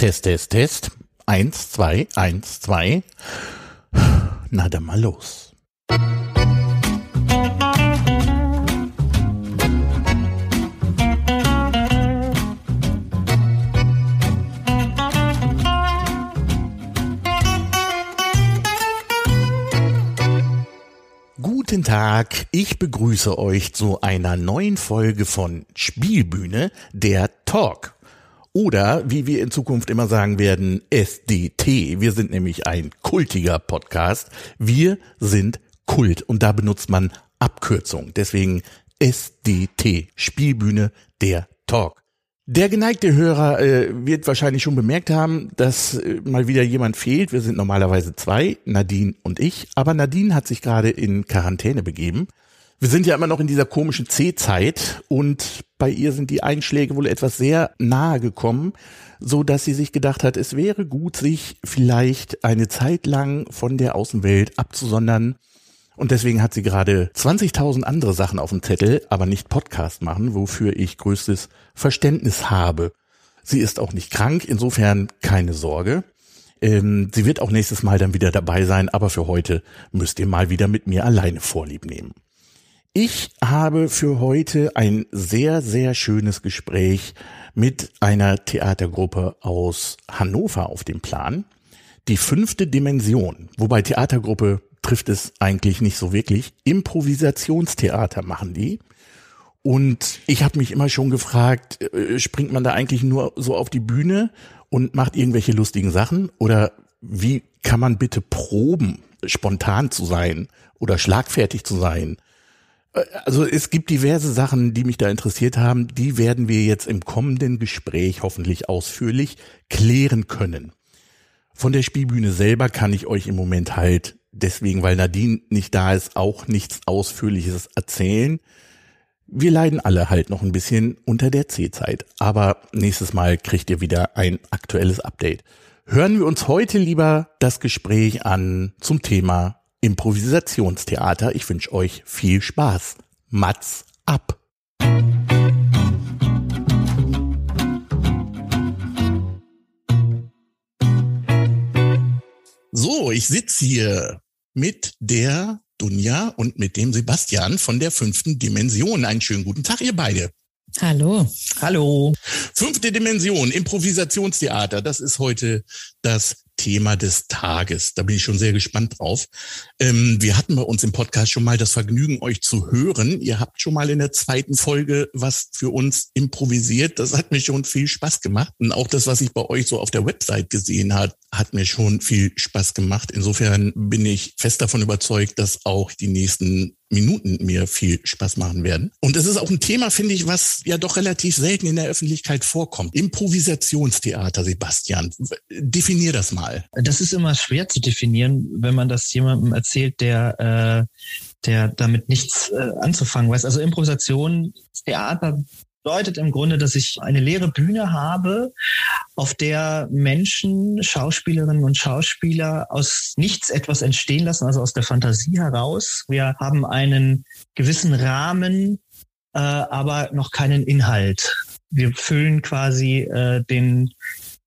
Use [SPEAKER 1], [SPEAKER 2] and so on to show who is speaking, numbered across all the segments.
[SPEAKER 1] Test, Test, Test. Eins, zwei, eins, zwei. Na dann mal los. Guten Tag, ich begrüße euch zu einer neuen Folge von Spielbühne, der Talk. Oder, wie wir in Zukunft immer sagen werden, SDT. Wir sind nämlich ein kultiger Podcast. Wir sind Kult und da benutzt man Abkürzung. Deswegen SDT, Spielbühne, der Talk. Der geneigte Hörer äh, wird wahrscheinlich schon bemerkt haben, dass äh, mal wieder jemand fehlt. Wir sind normalerweise zwei, Nadine und ich. Aber Nadine hat sich gerade in Quarantäne begeben. Wir sind ja immer noch in dieser komischen C-Zeit und bei ihr sind die Einschläge wohl etwas sehr nahe gekommen, so dass sie sich gedacht hat, es wäre gut, sich vielleicht eine Zeit lang von der Außenwelt abzusondern und deswegen hat sie gerade 20.000 andere Sachen auf dem Zettel, aber nicht Podcast machen, wofür ich größtes Verständnis habe. Sie ist auch nicht krank, insofern keine Sorge. Ähm, sie wird auch nächstes Mal dann wieder dabei sein, aber für heute müsst ihr mal wieder mit mir alleine Vorlieb nehmen. Ich habe für heute ein sehr, sehr schönes Gespräch mit einer Theatergruppe aus Hannover auf dem Plan. Die fünfte Dimension, wobei Theatergruppe trifft es eigentlich nicht so wirklich. Improvisationstheater machen die. Und ich habe mich immer schon gefragt, äh, springt man da eigentlich nur so auf die Bühne und macht irgendwelche lustigen Sachen? Oder wie kann man bitte proben, spontan zu sein oder schlagfertig zu sein? Also es gibt diverse Sachen, die mich da interessiert haben. Die werden wir jetzt im kommenden Gespräch hoffentlich ausführlich klären können. Von der Spielbühne selber kann ich euch im Moment halt deswegen, weil Nadine nicht da ist, auch nichts Ausführliches erzählen. Wir leiden alle halt noch ein bisschen unter der C-Zeit, aber nächstes Mal kriegt ihr wieder ein aktuelles Update. Hören wir uns heute lieber das Gespräch an zum Thema Improvisationstheater. Ich wünsche euch viel Spaß. Mats ab! So, ich sitze hier mit der Dunja und mit dem Sebastian von der fünften Dimension. Einen schönen guten Tag, ihr beide.
[SPEAKER 2] Hallo.
[SPEAKER 1] Hallo. Fünfte Dimension, Improvisationstheater. Das ist heute das Thema des Tages. Da bin ich schon sehr gespannt drauf. Ähm, wir hatten bei uns im Podcast schon mal das Vergnügen, euch zu hören. Ihr habt schon mal in der zweiten Folge was für uns improvisiert. Das hat mir schon viel Spaß gemacht. Und auch das, was ich bei euch so auf der Website gesehen hat, hat mir schon viel Spaß gemacht. Insofern bin ich fest davon überzeugt, dass auch die nächsten Minuten mir viel Spaß machen werden. Und es ist auch ein Thema, finde ich, was ja doch relativ selten in der Öffentlichkeit vorkommt. Improvisationstheater, Sebastian. Definier das mal.
[SPEAKER 2] Das ist immer schwer zu definieren, wenn man das jemandem erzählt, der, äh, der damit nichts äh, anzufangen weiß. Also Improvisation, Theater bedeutet im Grunde, dass ich eine leere Bühne habe, auf der Menschen, Schauspielerinnen und Schauspieler aus nichts etwas entstehen lassen, also aus der Fantasie heraus. Wir haben einen gewissen Rahmen, äh, aber noch keinen Inhalt. Wir füllen quasi äh, den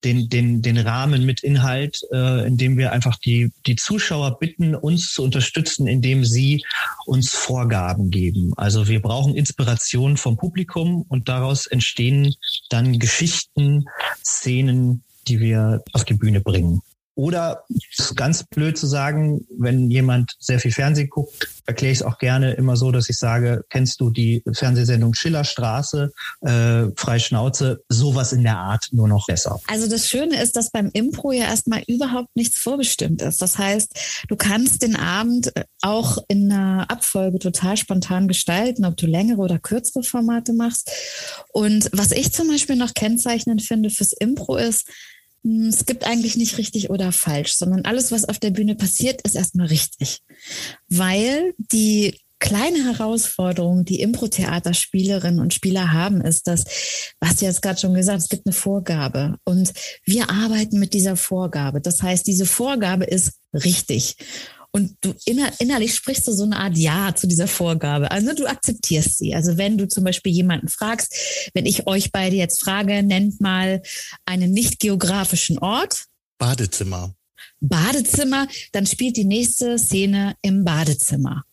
[SPEAKER 2] den, den, den Rahmen mit Inhalt, äh, indem wir einfach die, die Zuschauer bitten, uns zu unterstützen, indem sie uns Vorgaben geben. Also wir brauchen Inspiration vom Publikum und daraus entstehen dann Geschichten, Szenen, die wir auf die Bühne bringen. Oder ganz blöd zu sagen, wenn jemand sehr viel Fernsehen guckt, erkläre ich es auch gerne immer so, dass ich sage, kennst du die Fernsehsendung Schillerstraße, äh, Freischnauze, sowas in der Art nur noch besser.
[SPEAKER 3] Also das Schöne ist, dass beim Impro ja erstmal überhaupt nichts vorbestimmt ist. Das heißt, du kannst den Abend auch in einer Abfolge total spontan gestalten, ob du längere oder kürzere Formate machst. Und was ich zum Beispiel noch kennzeichnend finde fürs Impro ist, es gibt eigentlich nicht richtig oder falsch, sondern alles, was auf der Bühne passiert, ist erstmal richtig. Weil die kleine Herausforderung, die Impro-Theater-Spielerinnen und Spieler haben, ist, dass, was du jetzt gerade schon gesagt, es gibt eine Vorgabe und wir arbeiten mit dieser Vorgabe. Das heißt, diese Vorgabe ist richtig. Und du inner, innerlich sprichst du so eine Art Ja zu dieser Vorgabe. Also du akzeptierst sie. Also wenn du zum Beispiel jemanden fragst, wenn ich euch beide jetzt frage, nennt mal einen nicht geografischen Ort.
[SPEAKER 1] Badezimmer.
[SPEAKER 3] Badezimmer, dann spielt die nächste Szene im Badezimmer.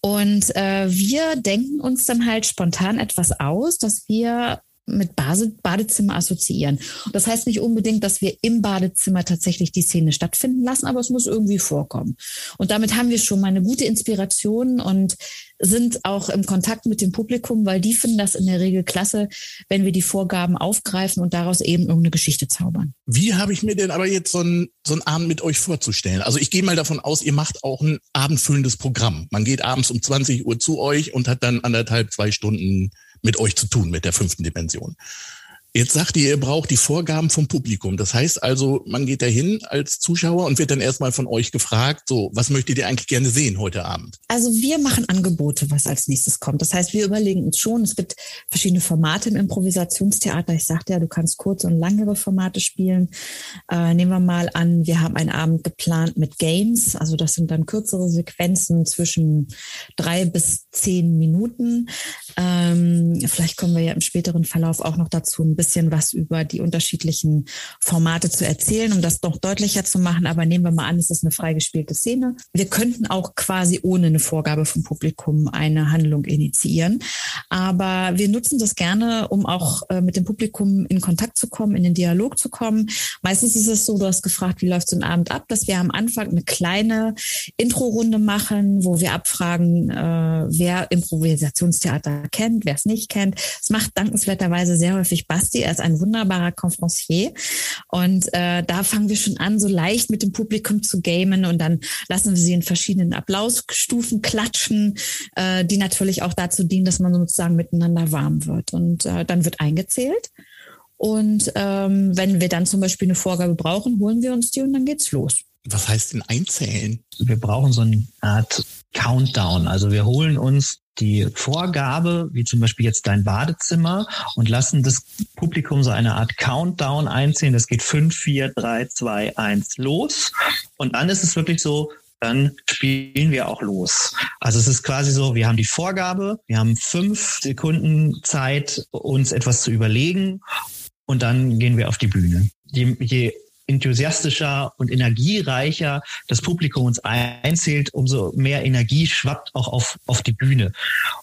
[SPEAKER 3] Und äh, wir denken uns dann halt spontan etwas aus, dass wir mit Base, Badezimmer assoziieren. Das heißt nicht unbedingt, dass wir im Badezimmer tatsächlich die Szene stattfinden lassen, aber es muss irgendwie vorkommen. Und damit haben wir schon mal eine gute Inspiration und sind auch im Kontakt mit dem Publikum, weil die finden das in der Regel klasse, wenn wir die Vorgaben aufgreifen und daraus eben irgendeine Geschichte zaubern.
[SPEAKER 1] Wie habe ich mir denn aber jetzt so einen so einen Abend mit euch vorzustellen? Also ich gehe mal davon aus, ihr macht auch ein abendfüllendes Programm. Man geht abends um 20 Uhr zu euch und hat dann anderthalb, zwei Stunden mit euch zu tun, mit der fünften Dimension. Jetzt sagt ihr, ihr braucht die Vorgaben vom Publikum. Das heißt also, man geht dahin als Zuschauer und wird dann erstmal von euch gefragt, so, was möchtet ihr eigentlich gerne sehen heute Abend?
[SPEAKER 3] Also wir machen Angebote, was als nächstes kommt. Das heißt, wir überlegen uns schon, es gibt verschiedene Formate im Improvisationstheater. Ich sagte ja, du kannst kurze und langere Formate spielen. Äh, nehmen wir mal an, wir haben einen Abend geplant mit Games. Also das sind dann kürzere Sequenzen zwischen drei bis zehn Minuten. Ähm, vielleicht kommen wir ja im späteren Verlauf auch noch dazu, ein bisschen was über die unterschiedlichen Formate zu erzählen, um das noch deutlicher zu machen. Aber nehmen wir mal an, es ist eine freigespielte Szene. Wir könnten auch quasi ohne eine Vorgabe vom Publikum eine Handlung initiieren. Aber wir nutzen das gerne, um auch äh, mit dem Publikum in Kontakt zu kommen, in den Dialog zu kommen. Meistens ist es so, du hast gefragt, wie läuft so ein Abend ab, dass wir am Anfang eine kleine Intro-Runde machen, wo wir abfragen, äh, wer Improvisationstheater kennt, wer es nicht kennt. Es macht dankenswerterweise sehr häufig Bass Basti, er ist ein wunderbarer Conferencier. Und äh, da fangen wir schon an, so leicht mit dem Publikum zu gamen und dann lassen wir sie in verschiedenen Applausstufen klatschen, äh, die natürlich auch dazu dienen, dass man sozusagen miteinander warm wird. Und äh, dann wird eingezählt. Und ähm, wenn wir dann zum Beispiel eine Vorgabe brauchen, holen wir uns die und dann geht's los.
[SPEAKER 1] Was heißt denn einzählen?
[SPEAKER 2] Wir brauchen so eine Art Countdown. Also wir holen uns die Vorgabe, wie zum Beispiel jetzt dein Badezimmer, und lassen das Publikum so eine Art Countdown einziehen. Das geht fünf, vier, drei, zwei, eins los. Und dann ist es wirklich so, dann spielen wir auch los. Also es ist quasi so, wir haben die Vorgabe, wir haben fünf Sekunden Zeit, uns etwas zu überlegen und dann gehen wir auf die Bühne. Je, je enthusiastischer und energiereicher das Publikum uns einzählt, umso mehr Energie schwappt auch auf, auf die Bühne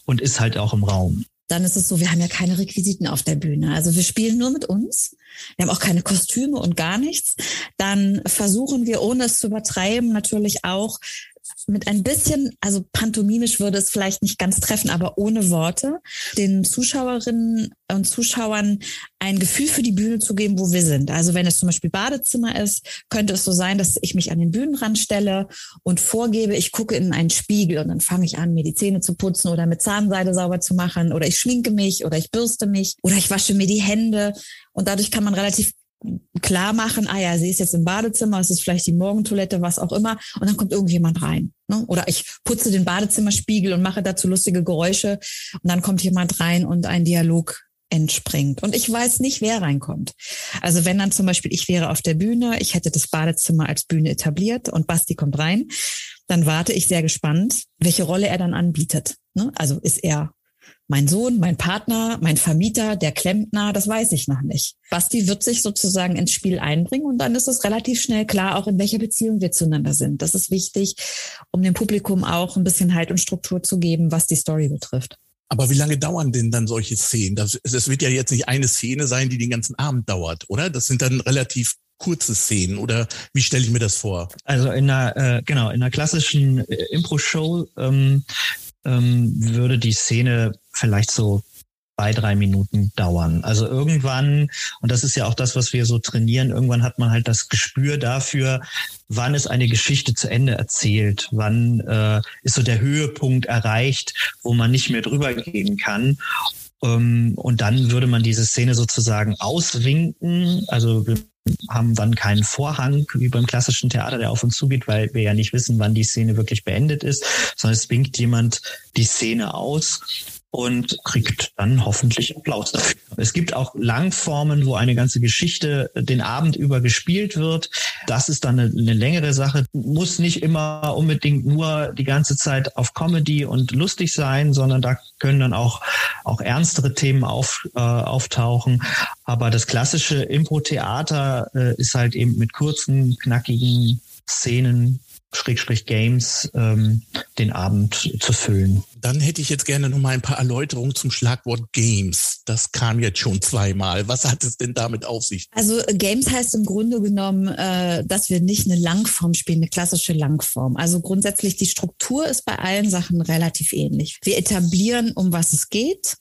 [SPEAKER 2] und ist halt auch im Raum.
[SPEAKER 3] Dann ist es so, wir haben ja keine Requisiten auf der Bühne. Also wir spielen nur mit uns. Wir haben auch keine Kostüme und gar nichts. Dann versuchen wir, ohne es zu übertreiben, natürlich auch mit ein bisschen, also pantomimisch würde es vielleicht nicht ganz treffen, aber ohne Worte, den Zuschauerinnen und Zuschauern ein Gefühl für die Bühne zu geben, wo wir sind. Also wenn es zum Beispiel Badezimmer ist, könnte es so sein, dass ich mich an den Bühnenrand stelle und vorgebe, ich gucke in einen Spiegel und dann fange ich an, mir die Zähne zu putzen oder mit Zahnseide sauber zu machen oder ich schminke mich oder ich bürste mich oder ich wasche mir die Hände und dadurch kann man relativ klar machen, ah ja, sie ist jetzt im Badezimmer, es ist vielleicht die Morgentoilette, was auch immer, und dann kommt irgendjemand rein. Ne? Oder ich putze den Badezimmerspiegel und mache dazu lustige Geräusche und dann kommt jemand rein und ein Dialog entspringt. Und ich weiß nicht, wer reinkommt. Also wenn dann zum Beispiel ich wäre auf der Bühne, ich hätte das Badezimmer als Bühne etabliert und Basti kommt rein, dann warte ich sehr gespannt, welche Rolle er dann anbietet. Ne? Also ist er mein Sohn, mein Partner, mein Vermieter, der Klempner, das weiß ich noch nicht. Basti wird sich sozusagen ins Spiel einbringen und dann ist es relativ schnell klar, auch in welcher Beziehung wir zueinander sind. Das ist wichtig, um dem Publikum auch ein bisschen Halt und Struktur zu geben, was die Story betrifft.
[SPEAKER 1] Aber wie lange dauern denn dann solche Szenen? Das, das wird ja jetzt nicht eine Szene sein, die den ganzen Abend dauert, oder? Das sind dann relativ kurze Szenen oder wie stelle ich mir das vor?
[SPEAKER 2] Also in einer äh, genau in einer klassischen äh, Impro-Show ähm, ähm, würde die Szene vielleicht so zwei, drei Minuten dauern. Also irgendwann, und das ist ja auch das, was wir so trainieren, irgendwann hat man halt das Gespür dafür, wann ist eine Geschichte zu Ende erzählt, wann äh, ist so der Höhepunkt erreicht, wo man nicht mehr drüber gehen kann. Ähm, und dann würde man diese Szene sozusagen auswinken. Also wir haben dann keinen Vorhang wie beim klassischen Theater, der auf uns zugeht, weil wir ja nicht wissen, wann die Szene wirklich beendet ist, sondern es winkt jemand die Szene aus und kriegt dann hoffentlich Applaus dafür. Es gibt auch Langformen, wo eine ganze Geschichte den Abend über gespielt wird. Das ist dann eine, eine längere Sache. Muss nicht immer unbedingt nur die ganze Zeit auf Comedy und lustig sein, sondern da können dann auch, auch ernstere Themen auf, äh, auftauchen. Aber das klassische Impro-Theater äh, ist halt eben mit kurzen, knackigen Szenen Schrägstrich Games ähm, den Abend zu füllen.
[SPEAKER 1] Dann hätte ich jetzt gerne noch mal ein paar Erläuterungen zum Schlagwort Games. Das kam jetzt schon zweimal. Was hat es denn damit auf sich?
[SPEAKER 3] Also Games heißt im Grunde genommen, äh, dass wir nicht eine Langform spielen, eine klassische Langform. Also grundsätzlich die Struktur ist bei allen Sachen relativ ähnlich. Wir etablieren, um was es geht.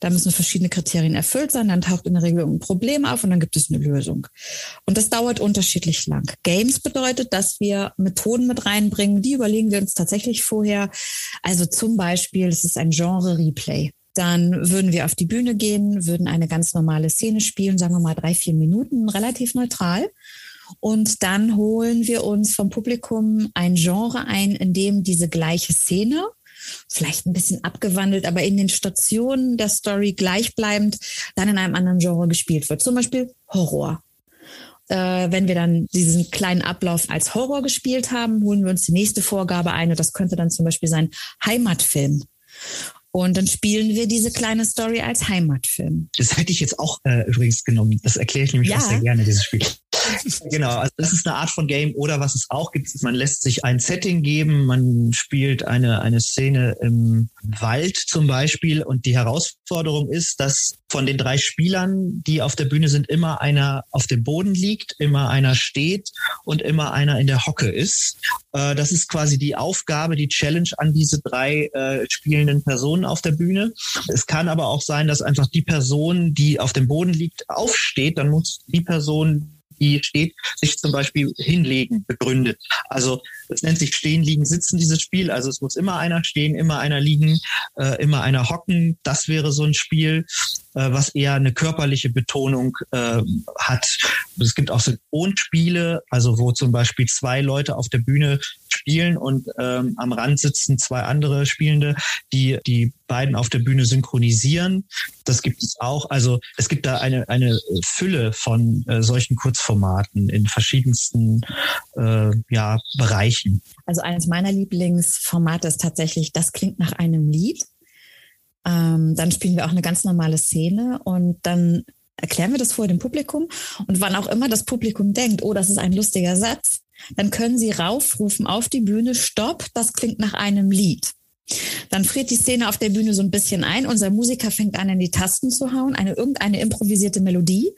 [SPEAKER 3] Da müssen verschiedene Kriterien erfüllt sein. Dann taucht in der Regel ein Problem auf und dann gibt es eine Lösung. Und das dauert unterschiedlich lang. Games bedeutet, dass wir Methoden mit reinbringen. Die überlegen wir uns tatsächlich vorher. Also zum Beispiel, es ist ein Genre-Replay. Dann würden wir auf die Bühne gehen, würden eine ganz normale Szene spielen, sagen wir mal drei, vier Minuten, relativ neutral. Und dann holen wir uns vom Publikum ein Genre ein, in dem diese gleiche Szene vielleicht ein bisschen abgewandelt, aber in den Stationen der Story gleichbleibend dann in einem anderen Genre gespielt wird. Zum Beispiel Horror. Äh, wenn wir dann diesen kleinen Ablauf als Horror gespielt haben, holen wir uns die nächste Vorgabe ein und das könnte dann zum Beispiel sein Heimatfilm. Und dann spielen wir diese kleine Story als Heimatfilm.
[SPEAKER 2] Das hätte ich jetzt auch äh, übrigens genommen. Das erkläre ich nämlich ja. auch sehr gerne, dieses Spiel. genau, also das ist eine Art von Game. Oder was es auch gibt, man lässt sich ein Setting geben, man spielt eine, eine Szene im Wald zum Beispiel und die Herausforderung ist, dass von den drei Spielern, die auf der Bühne sind, immer einer auf dem Boden liegt, immer einer steht und immer einer in der Hocke ist. Äh, das ist quasi die Aufgabe, die Challenge an diese drei äh, spielenden Personen auf der Bühne. Es kann aber auch sein, dass einfach die Person, die auf dem Boden liegt, aufsteht. Dann muss die Person, die steht, sich zum Beispiel hinlegen, begründet. Also es nennt sich Stehen, Liegen, Sitzen, dieses Spiel. Also es muss immer einer stehen, immer einer liegen, äh, immer einer hocken. Das wäre so ein Spiel, äh, was eher eine körperliche Betonung äh, hat. Es gibt auch Synchronspiele, also wo zum Beispiel zwei Leute auf der Bühne spielen und ähm, am Rand sitzen zwei andere Spielende, die die beiden auf der Bühne synchronisieren. Das gibt es auch. Also es gibt da eine, eine Fülle von äh, solchen Kurzformaten in verschiedensten äh, ja, Bereichen.
[SPEAKER 3] Also eines meiner Lieblingsformate ist tatsächlich, das klingt nach einem Lied. Ähm, dann spielen wir auch eine ganz normale Szene und dann erklären wir das vor dem Publikum. Und wann auch immer das Publikum denkt, oh, das ist ein lustiger Satz, dann können sie raufrufen auf die Bühne, stopp, das klingt nach einem Lied. Dann friert die Szene auf der Bühne so ein bisschen ein. Unser Musiker fängt an, in die Tasten zu hauen, eine irgendeine improvisierte Melodie.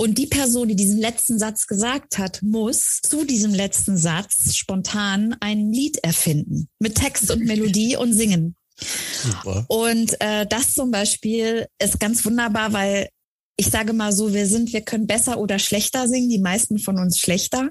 [SPEAKER 3] Und die Person, die diesen letzten Satz gesagt hat, muss zu diesem letzten Satz spontan ein Lied erfinden. Mit Text und Melodie und singen. Super. Und äh, das zum Beispiel ist ganz wunderbar, weil ich sage mal so, wir sind, wir können besser oder schlechter singen, die meisten von uns schlechter.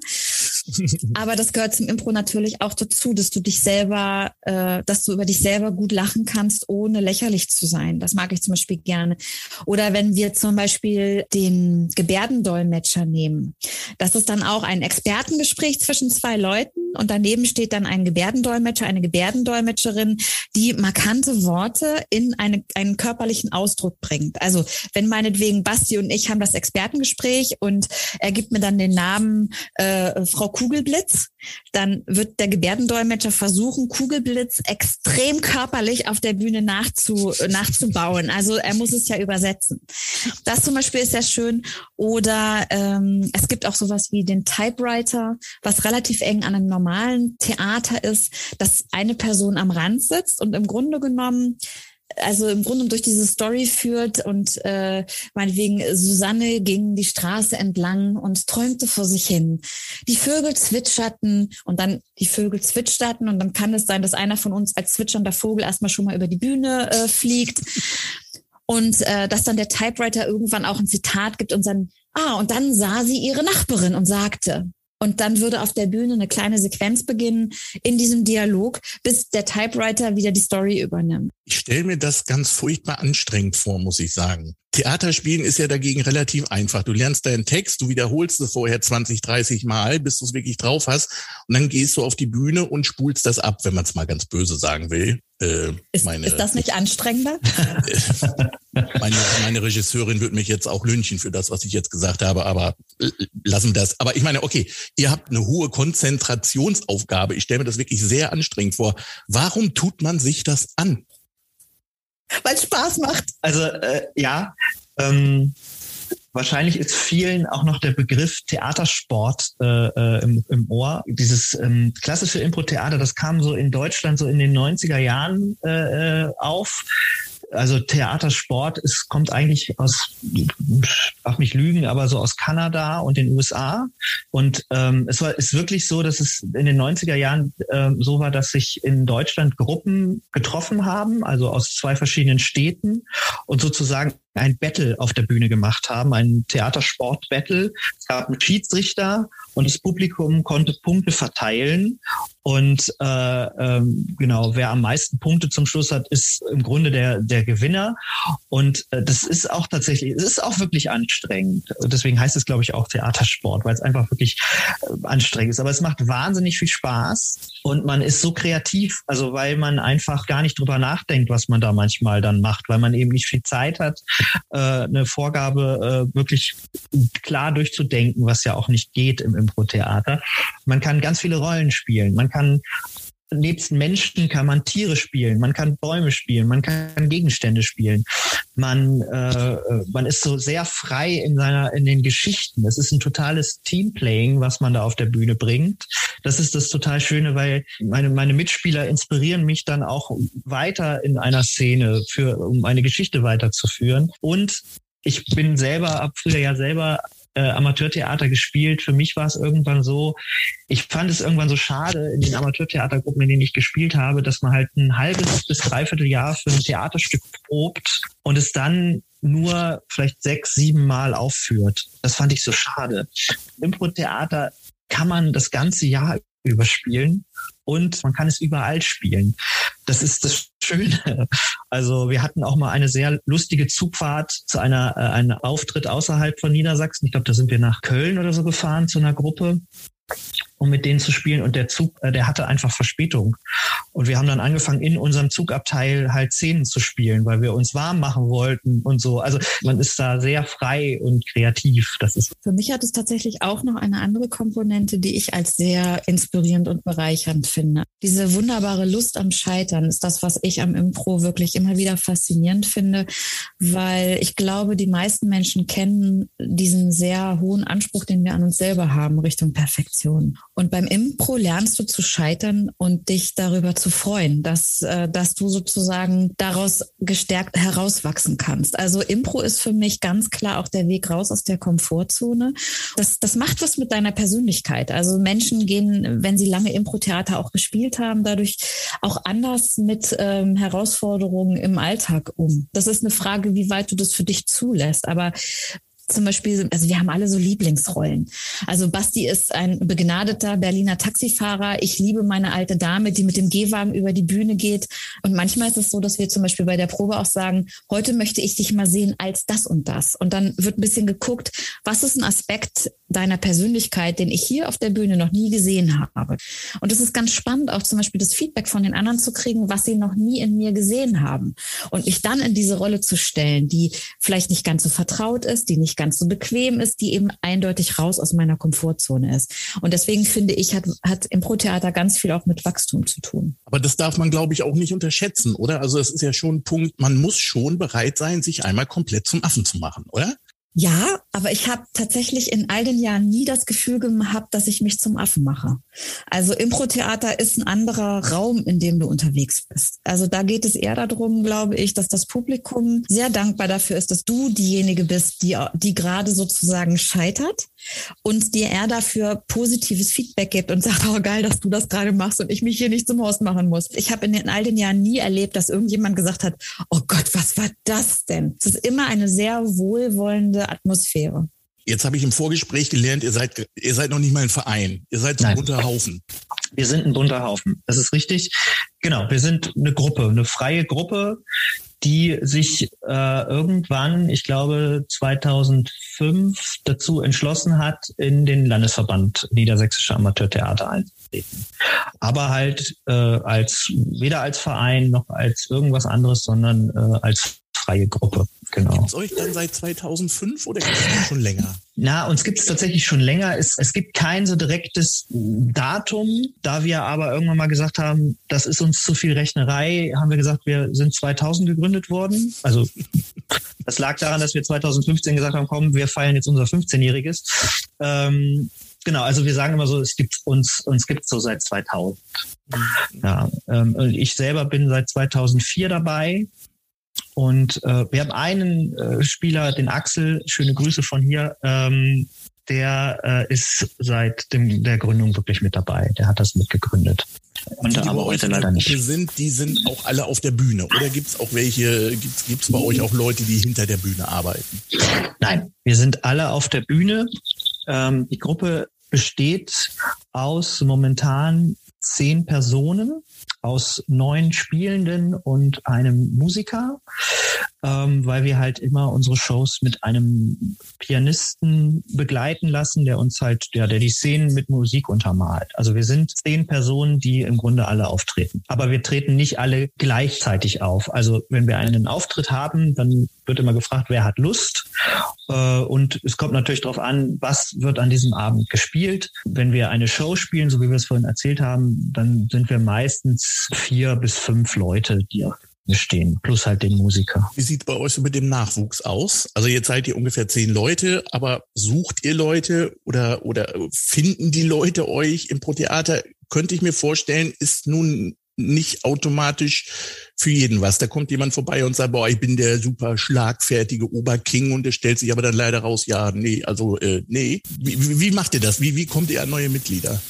[SPEAKER 3] Aber das gehört zum Impro natürlich auch dazu, dass du dich selber, äh, dass du über dich selber gut lachen kannst, ohne lächerlich zu sein. Das mag ich zum Beispiel gerne. Oder wenn wir zum Beispiel den Gebärdendolmetscher nehmen. Das ist dann auch ein Expertengespräch zwischen zwei Leuten und daneben steht dann ein Gebärdendolmetscher, eine Gebärdendolmetscherin, die markante Worte in eine, einen körperlichen Ausdruck bringt. Also wenn meinetwegen Basti und ich haben das Expertengespräch und er gibt mir dann den Namen äh, Frau Kugelblitz, dann wird der Gebärdendolmetscher versuchen, Kugelblitz extrem körperlich auf der Bühne nachzu, nachzubauen. Also er muss es ja übersetzen. Das zum Beispiel ist sehr schön. Oder ähm, es gibt auch sowas wie den Typewriter, was relativ eng an einem normalen Theater ist, dass eine Person am Rand sitzt und im Grunde genommen also im Grunde durch diese Story führt und äh, meinetwegen Susanne ging die Straße entlang und träumte vor sich hin. Die Vögel zwitscherten und dann die Vögel zwitscherten und dann kann es sein, dass einer von uns als zwitschernder Vogel erstmal schon mal über die Bühne äh, fliegt und äh, dass dann der Typewriter irgendwann auch ein Zitat gibt und dann ah und dann sah sie ihre Nachbarin und sagte und dann würde auf der Bühne eine kleine Sequenz beginnen in diesem Dialog, bis der Typewriter wieder die Story übernimmt.
[SPEAKER 1] Ich stelle mir das ganz furchtbar anstrengend vor, muss ich sagen. Theaterspielen ist ja dagegen relativ einfach. Du lernst deinen Text, du wiederholst es vorher 20, 30 Mal, bis du es wirklich drauf hast. Und dann gehst du auf die Bühne und spulst das ab, wenn man es mal ganz böse sagen will.
[SPEAKER 3] Äh, ist, meine, ist das nicht anstrengender?
[SPEAKER 1] meine, meine Regisseurin wird mich jetzt auch lünchen für das, was ich jetzt gesagt habe, aber lassen das. Aber ich meine, okay, ihr habt eine hohe Konzentrationsaufgabe. Ich stelle mir das wirklich sehr anstrengend vor. Warum tut man sich das an?
[SPEAKER 3] Weil es Spaß macht.
[SPEAKER 2] Also äh, ja, ähm, wahrscheinlich ist vielen auch noch der Begriff Theatersport äh, äh, im, im Ohr. Dieses ähm, klassische Impro-Theater, das kam so in Deutschland so in den 90er Jahren äh, äh auf also Theatersport es kommt eigentlich aus, darf mich lügen, aber so aus Kanada und den USA. Und ähm, es war ist wirklich so, dass es in den 90er Jahren ähm, so war, dass sich in Deutschland Gruppen getroffen haben, also aus zwei verschiedenen Städten und sozusagen ein Battle auf der Bühne gemacht haben, ein Theatersport-Battle. Es gab einen Schiedsrichter und das Publikum konnte Punkte verteilen. Und äh, ähm, genau, wer am meisten Punkte zum Schluss hat, ist im Grunde der, der Gewinner. Und äh, das ist auch tatsächlich, es ist auch wirklich anstrengend. Deswegen heißt es, glaube ich, auch Theatersport, weil es einfach wirklich äh, anstrengend ist. Aber es macht wahnsinnig viel Spaß und man ist so kreativ, also weil man einfach gar nicht drüber nachdenkt, was man da manchmal dann macht, weil man eben nicht viel Zeit hat, äh, eine Vorgabe äh, wirklich klar durchzudenken, was ja auch nicht geht im Impro-Theater. Man kann ganz viele Rollen spielen. Man kann nebst Menschen kann man Tiere spielen, man kann Bäume spielen, man kann Gegenstände spielen. Man, äh, man ist so sehr frei in seiner, in den Geschichten. Es ist ein totales Teamplaying, was man da auf der Bühne bringt. Das ist das total Schöne, weil meine, meine Mitspieler inspirieren mich dann auch weiter in einer Szene für, um eine Geschichte weiterzuführen. Und ich bin selber, habe früher ja selber äh, Amateurtheater gespielt. Für mich war es irgendwann so, ich fand es irgendwann so schade in den Amateurtheatergruppen, in denen ich gespielt habe, dass man halt ein halbes bis dreiviertel Jahr für ein Theaterstück probt und es dann nur vielleicht sechs, sieben Mal aufführt. Das fand ich so schade. Impro-Theater kann man das ganze Jahr überspielen und man kann es überall spielen. Das ist das Schöne. Also wir hatten auch mal eine sehr lustige Zugfahrt zu einer äh, einem Auftritt außerhalb von Niedersachsen. Ich glaube, da sind wir nach Köln oder so gefahren zu einer Gruppe um mit denen zu spielen. Und der Zug, äh, der hatte einfach Verspätung. Und wir haben dann angefangen, in unserem Zugabteil halt Szenen zu spielen, weil wir uns warm machen wollten und so. Also man ist da sehr frei und kreativ. Das ist
[SPEAKER 3] Für mich hat es tatsächlich auch noch eine andere Komponente, die ich als sehr inspirierend und bereichernd finde. Diese wunderbare Lust am Scheitern ist das, was ich am Impro wirklich immer wieder faszinierend finde, weil ich glaube, die meisten Menschen kennen diesen sehr hohen Anspruch, den wir an uns selber haben, Richtung Perfektion. Und beim Impro lernst du zu scheitern und dich darüber zu freuen, dass, äh, dass du sozusagen daraus gestärkt herauswachsen kannst. Also Impro ist für mich ganz klar auch der Weg raus aus der Komfortzone. Das, das macht was mit deiner Persönlichkeit. Also Menschen gehen, wenn sie lange Impro-Theater auch gespielt haben, dadurch auch anders mit ähm, Herausforderungen im Alltag um. Das ist eine Frage, wie weit du das für dich zulässt. Aber zum Beispiel, also wir haben alle so Lieblingsrollen. Also Basti ist ein begnadeter Berliner Taxifahrer. Ich liebe meine alte Dame, die mit dem Gehwagen über die Bühne geht. Und manchmal ist es so, dass wir zum Beispiel bei der Probe auch sagen, heute möchte ich dich mal sehen als das und das. Und dann wird ein bisschen geguckt, was ist ein Aspekt deiner Persönlichkeit, den ich hier auf der Bühne noch nie gesehen habe. Und es ist ganz spannend, auch zum Beispiel das Feedback von den anderen zu kriegen, was sie noch nie in mir gesehen haben. Und mich dann in diese Rolle zu stellen, die vielleicht nicht ganz so vertraut ist, die nicht ganz so bequem ist, die eben eindeutig raus aus meiner Komfortzone ist. Und deswegen finde ich, hat, hat Impro-Theater ganz viel auch mit Wachstum zu tun.
[SPEAKER 1] Aber das darf man, glaube ich, auch nicht unterschätzen, oder? Also es ist ja schon ein Punkt, man muss schon bereit sein, sich einmal komplett zum Affen zu machen, oder?
[SPEAKER 3] Ja, aber ich habe tatsächlich in all den Jahren nie das Gefühl gehabt, dass ich mich zum Affen mache. Also Impro-Theater ist ein anderer Raum, in dem du unterwegs bist. Also da geht es eher darum, glaube ich, dass das Publikum sehr dankbar dafür ist, dass du diejenige bist, die, die gerade sozusagen scheitert und dir er dafür positives Feedback gibt und sagt, oh geil, dass du das gerade machst und ich mich hier nicht zum Host machen muss. Ich habe in, in all den Jahren nie erlebt, dass irgendjemand gesagt hat, oh Gott, was war das denn? Es ist immer eine sehr wohlwollende Atmosphäre.
[SPEAKER 1] Jetzt habe ich im Vorgespräch gelernt, ihr seid, ihr seid noch nicht mal ein Verein. Ihr seid ein bunter Haufen.
[SPEAKER 2] Wir sind ein bunter Haufen. Das ist richtig. Genau. Wir sind eine Gruppe, eine freie Gruppe, die sich äh, irgendwann, ich glaube 2005, dazu entschlossen hat, in den Landesverband Niedersächsische Amateurtheater einzutreten. Aber halt äh, als weder als Verein noch als irgendwas anderes, sondern äh, als freie Gruppe. Genau.
[SPEAKER 1] Gibt es euch dann seit 2005 oder gibt es schon länger?
[SPEAKER 2] Na, uns gibt es tatsächlich schon länger. Es, es gibt kein so direktes Datum. Da wir aber irgendwann mal gesagt haben, das ist uns zu viel Rechnerei, haben wir gesagt, wir sind 2000 gegründet worden. Also das lag daran, dass wir 2015 gesagt haben, komm, wir feiern jetzt unser 15-jähriges. Ähm, genau, also wir sagen immer so, es gibt uns, uns gibt so seit 2000. Ja, ähm, ich selber bin seit 2004 dabei. Und äh, wir haben einen äh, Spieler, den Axel, schöne Grüße von hier, ähm, der äh, ist seit dem, der Gründung wirklich mit dabei. Der hat das mitgegründet.
[SPEAKER 1] Und die, aber heute leider nicht. Sind, die sind auch alle auf der Bühne. Oder gibt es auch welche, gibt es bei euch auch Leute, die hinter der Bühne arbeiten?
[SPEAKER 2] Nein, wir sind alle auf der Bühne. Ähm, die Gruppe besteht aus momentan zehn Personen aus neun Spielenden und einem Musiker, ähm, weil wir halt immer unsere Shows mit einem Pianisten begleiten lassen, der uns halt, ja, der die Szenen mit Musik untermalt. Also wir sind zehn Personen, die im Grunde alle auftreten. Aber wir treten nicht alle gleichzeitig auf. Also wenn wir einen Auftritt haben, dann wird immer gefragt, wer hat Lust. Äh, und es kommt natürlich darauf an, was wird an diesem Abend gespielt. Wenn wir eine Show spielen, so wie wir es vorhin erzählt haben, dann sind wir meistens vier bis fünf Leute, die auf stehen, plus halt den Musiker.
[SPEAKER 1] Wie sieht bei euch so mit dem Nachwuchs aus? Also jetzt seid ihr ungefähr zehn Leute, aber sucht ihr Leute oder, oder finden die Leute euch im Pro-Theater? Könnte ich mir vorstellen, ist nun nicht automatisch für jeden was. Da kommt jemand vorbei und sagt, boah, ich bin der super schlagfertige Oberking und der stellt sich aber dann leider raus, ja, nee, also äh, nee. Wie, wie macht ihr das? Wie, wie kommt ihr an neue Mitglieder?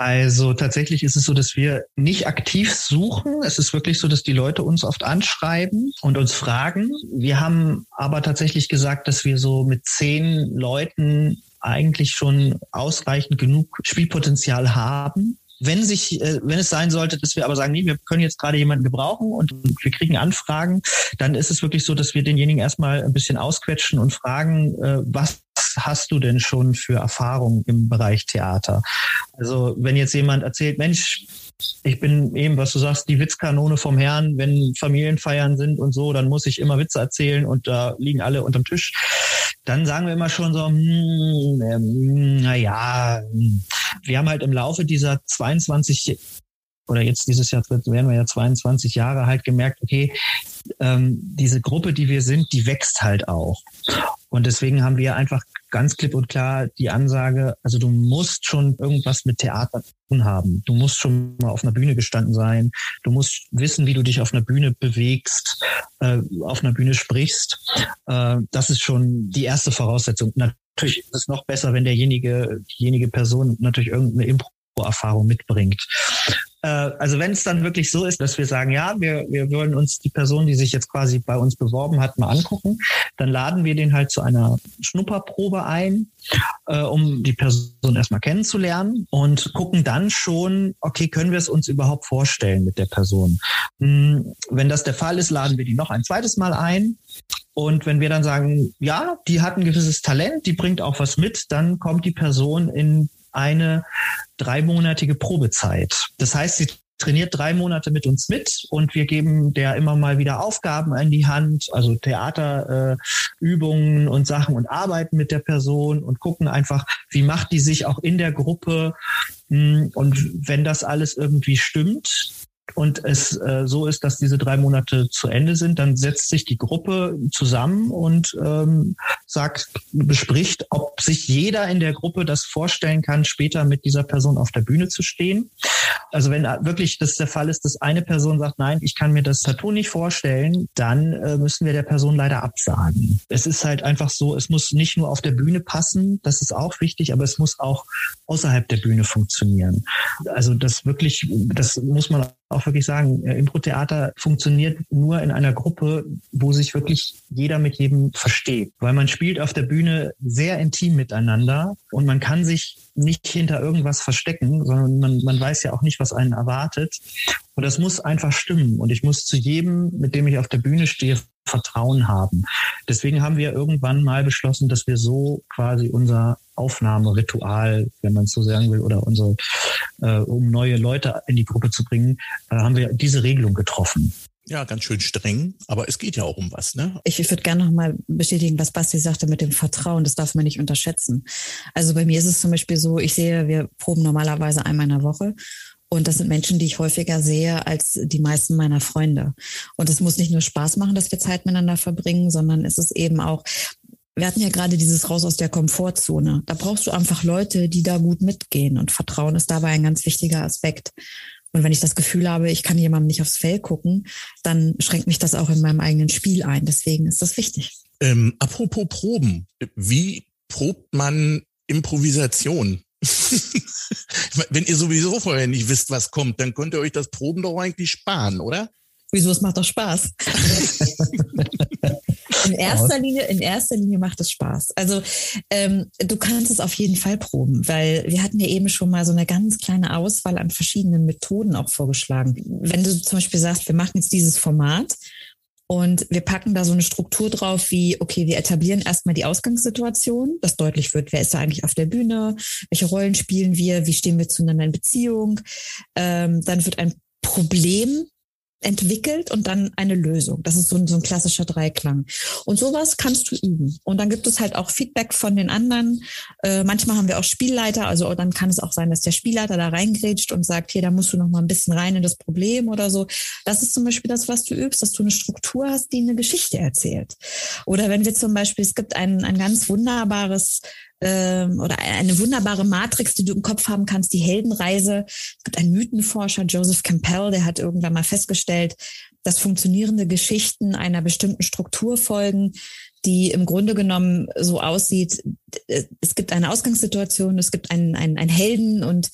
[SPEAKER 2] Also tatsächlich ist es so, dass wir nicht aktiv suchen. Es ist wirklich so, dass die Leute uns oft anschreiben und uns fragen. Wir haben aber tatsächlich gesagt, dass wir so mit zehn Leuten eigentlich schon ausreichend genug Spielpotenzial haben, wenn sich, äh, wenn es sein sollte, dass wir aber sagen, nee, wir können jetzt gerade jemanden gebrauchen und wir kriegen Anfragen, dann ist es wirklich so, dass wir denjenigen erstmal ein bisschen ausquetschen und fragen, äh, was hast du denn schon für Erfahrungen im Bereich Theater? Also wenn jetzt jemand erzählt, Mensch, ich bin eben, was du sagst, die Witzkanone vom Herrn, wenn Familienfeiern sind und so, dann muss ich immer Witze erzählen und da liegen alle unterm Tisch. Dann sagen wir immer schon so, hm, ähm, naja, wir haben halt im Laufe dieser 22 oder jetzt dieses Jahr werden wir ja 22 Jahre halt gemerkt, okay, ähm, diese Gruppe, die wir sind, die wächst halt auch. Und deswegen haben wir einfach ganz klipp und klar die Ansage, also du musst schon irgendwas mit Theater tun haben. Du musst schon mal auf einer Bühne gestanden sein. Du musst wissen, wie du dich auf einer Bühne bewegst, äh, auf einer Bühne sprichst. Äh, das ist schon die erste Voraussetzung. Natürlich ist es noch besser, wenn derjenige, diejenige Person natürlich irgendeine Impro-Erfahrung mitbringt. Äh, also wenn es dann wirklich so ist, dass wir sagen, ja, wir, wir wollen uns die Person, die sich jetzt quasi bei uns beworben hat, mal angucken, dann laden wir den halt zu einer Schnupperprobe ein, äh, um die Person erstmal kennenzulernen und gucken dann schon, okay, können wir es uns überhaupt vorstellen mit der Person? Hm, wenn das der Fall ist, laden wir die noch ein zweites Mal ein. Und wenn wir dann sagen, ja, die hat ein gewisses Talent, die bringt auch was mit, dann kommt die Person in eine dreimonatige Probezeit. Das heißt, sie trainiert drei Monate mit uns mit und wir geben der immer mal wieder Aufgaben an die Hand, also Theaterübungen äh, und Sachen und arbeiten mit der Person und gucken einfach, wie macht die sich auch in der Gruppe. Hm, und wenn das alles irgendwie stimmt, und es äh, so ist, dass diese drei Monate zu Ende sind, dann setzt sich die Gruppe zusammen und ähm, sagt, bespricht, ob sich jeder in der Gruppe das vorstellen kann, später mit dieser Person auf der Bühne zu stehen. Also wenn wirklich das der Fall ist, dass eine Person sagt, nein, ich kann mir das Tattoo nicht vorstellen, dann äh, müssen wir der Person leider absagen. Es ist halt einfach so, es muss nicht nur auf der Bühne passen, das ist auch wichtig, aber es muss auch außerhalb der Bühne funktionieren. Also das wirklich, das muss man auch wirklich sagen, äh, Impro-Theater funktioniert nur in einer Gruppe, wo sich wirklich jeder mit jedem versteht. Weil man spielt auf der Bühne sehr intim miteinander und man kann sich nicht hinter irgendwas verstecken, sondern man, man weiß ja auch nicht, was einen erwartet. Und das muss einfach stimmen. Und ich muss zu jedem, mit dem ich auf der Bühne stehe, Vertrauen haben. Deswegen haben wir irgendwann mal beschlossen, dass wir so quasi unser Aufnahmeritual, wenn man es so sagen will, oder unsere, äh, um neue Leute in die Gruppe zu bringen, äh, haben wir diese Regelung getroffen.
[SPEAKER 1] Ja, ganz schön streng, aber es geht ja auch um was, ne?
[SPEAKER 3] Ich, ich würde gerne nochmal bestätigen, was Basti sagte mit dem Vertrauen. Das darf man nicht unterschätzen. Also bei mir ist es zum Beispiel so, ich sehe, wir proben normalerweise einmal in der Woche und das sind Menschen, die ich häufiger sehe als die meisten meiner Freunde. Und es muss nicht nur Spaß machen, dass wir Zeit miteinander verbringen, sondern es ist eben auch, wir hatten ja gerade dieses Raus aus der Komfortzone. Da brauchst du einfach Leute, die da gut mitgehen. Und Vertrauen ist dabei ein ganz wichtiger Aspekt. Und wenn ich das Gefühl habe, ich kann jemandem nicht aufs Fell gucken, dann schränkt mich das auch in meinem eigenen Spiel ein. Deswegen ist das wichtig.
[SPEAKER 1] Ähm, apropos Proben, wie probt man Improvisation? Wenn ihr sowieso vorher nicht wisst, was kommt, dann könnt ihr euch das Proben doch eigentlich sparen, oder?
[SPEAKER 3] Wieso? Es macht doch Spaß. in erster Linie, in erster Linie macht es Spaß. Also ähm, du kannst es auf jeden Fall proben, weil wir hatten ja eben schon mal so eine ganz kleine Auswahl an verschiedenen Methoden auch vorgeschlagen. Wenn du zum Beispiel sagst, wir machen jetzt dieses Format und wir packen da so eine Struktur drauf, wie, okay, wir etablieren erstmal die Ausgangssituation, dass deutlich wird, wer ist da eigentlich auf der Bühne, welche Rollen spielen wir, wie stehen wir zueinander in Beziehung. Ähm, dann wird ein Problem entwickelt und dann eine Lösung. Das ist so ein, so ein klassischer Dreiklang. Und sowas kannst du üben. Und dann gibt es halt auch Feedback von den anderen. Äh, manchmal haben wir auch Spielleiter, also dann kann es auch sein, dass der Spielleiter da reingrätscht und sagt, hier, da musst du noch mal ein bisschen rein in das Problem oder so. Das ist zum Beispiel das, was du übst, dass du eine Struktur hast, die eine Geschichte erzählt. Oder wenn wir zum Beispiel, es gibt ein, ein ganz wunderbares ähm, oder eine wunderbare Matrix, die du im Kopf haben kannst, die Heldenreise. Es gibt einen Mythenforscher, Joseph Campbell, der hat irgendwann mal festgestellt, dass funktionierende Geschichten einer bestimmten Struktur folgen, die im Grunde genommen so aussieht, es gibt eine Ausgangssituation, es gibt einen, einen, einen Helden und